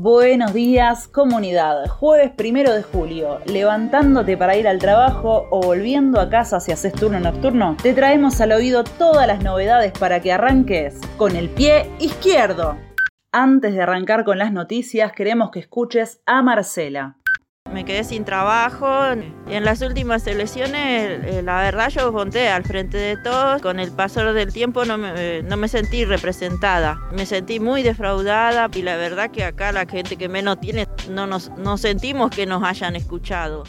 Buenos días, comunidad. Jueves primero de julio, levantándote para ir al trabajo o volviendo a casa si haces turno nocturno, te traemos al oído todas las novedades para que arranques con el pie izquierdo. Antes de arrancar con las noticias, queremos que escuches a Marcela. Me quedé sin trabajo y en las últimas elecciones, eh, la verdad, yo conté al frente de todos. Con el paso del tiempo no me, eh, no me sentí representada. Me sentí muy defraudada y la verdad que acá la gente que menos tiene no nos no sentimos que nos hayan escuchado.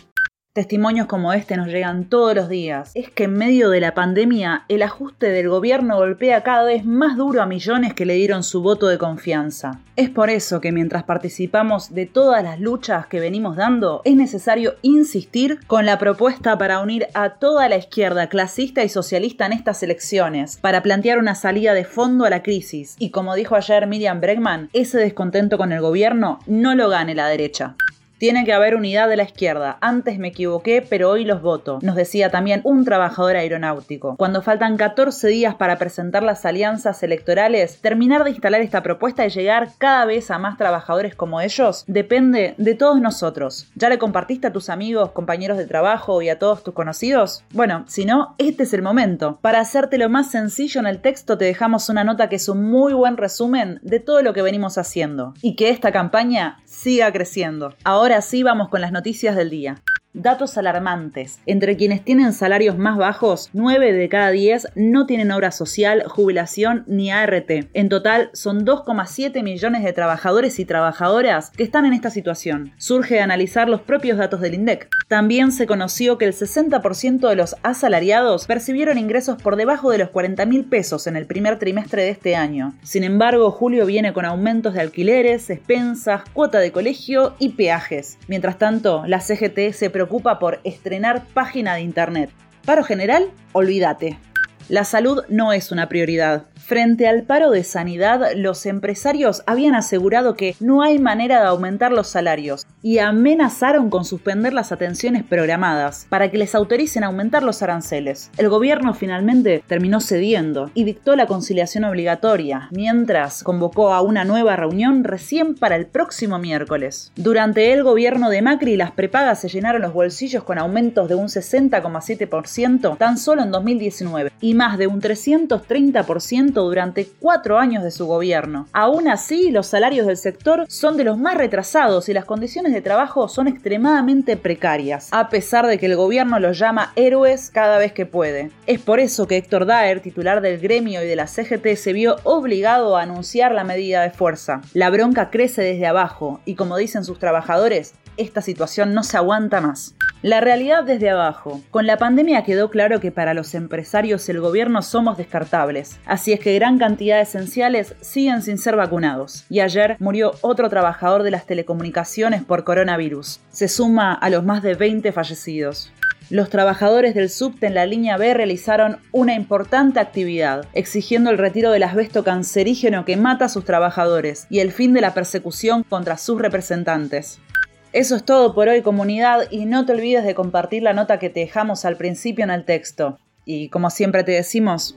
Testimonios como este nos llegan todos los días. Es que en medio de la pandemia el ajuste del gobierno golpea cada vez más duro a millones que le dieron su voto de confianza. Es por eso que mientras participamos de todas las luchas que venimos dando, es necesario insistir con la propuesta para unir a toda la izquierda clasista y socialista en estas elecciones, para plantear una salida de fondo a la crisis. Y como dijo ayer Miriam Bregman, ese descontento con el gobierno no lo gane la derecha. Tiene que haber unidad de la izquierda. Antes me equivoqué, pero hoy los voto, nos decía también un trabajador aeronáutico. Cuando faltan 14 días para presentar las alianzas electorales, terminar de instalar esta propuesta y llegar cada vez a más trabajadores como ellos depende de todos nosotros. ¿Ya le compartiste a tus amigos, compañeros de trabajo y a todos tus conocidos? Bueno, si no, este es el momento. Para hacértelo más sencillo en el texto te dejamos una nota que es un muy buen resumen de todo lo que venimos haciendo y que esta campaña siga creciendo. Ahora sí vamos con las noticias del día. Datos alarmantes. Entre quienes tienen salarios más bajos, 9 de cada 10 no tienen obra social, jubilación ni ART. En total, son 2,7 millones de trabajadores y trabajadoras que están en esta situación. Surge de analizar los propios datos del INDEC. También se conoció que el 60% de los asalariados percibieron ingresos por debajo de los 40 mil pesos en el primer trimestre de este año. Sin embargo, julio viene con aumentos de alquileres, expensas, cuota de colegio y peajes. Mientras tanto, la CGT se preocupa por estrenar página de internet. Paro general, olvídate. La salud no es una prioridad. Frente al paro de sanidad, los empresarios habían asegurado que no hay manera de aumentar los salarios y amenazaron con suspender las atenciones programadas para que les autoricen aumentar los aranceles. El gobierno finalmente terminó cediendo y dictó la conciliación obligatoria, mientras convocó a una nueva reunión recién para el próximo miércoles. Durante el gobierno de Macri, las prepagas se llenaron los bolsillos con aumentos de un 60,7% tan solo en 2019 y más de un 330% durante cuatro años de su gobierno. Aún así, los salarios del sector son de los más retrasados y las condiciones de trabajo son extremadamente precarias, a pesar de que el gobierno los llama héroes cada vez que puede. Es por eso que Héctor Daer, titular del gremio y de la CGT, se vio obligado a anunciar la medida de fuerza. La bronca crece desde abajo y como dicen sus trabajadores, esta situación no se aguanta más. La realidad desde abajo. Con la pandemia quedó claro que para los empresarios y el gobierno somos descartables, así es que gran cantidad de esenciales siguen sin ser vacunados. Y ayer murió otro trabajador de las telecomunicaciones por coronavirus. Se suma a los más de 20 fallecidos. Los trabajadores del subte en la línea B realizaron una importante actividad, exigiendo el retiro del asbesto cancerígeno que mata a sus trabajadores y el fin de la persecución contra sus representantes. Eso es todo por hoy comunidad y no te olvides de compartir la nota que te dejamos al principio en el texto. Y como siempre te decimos...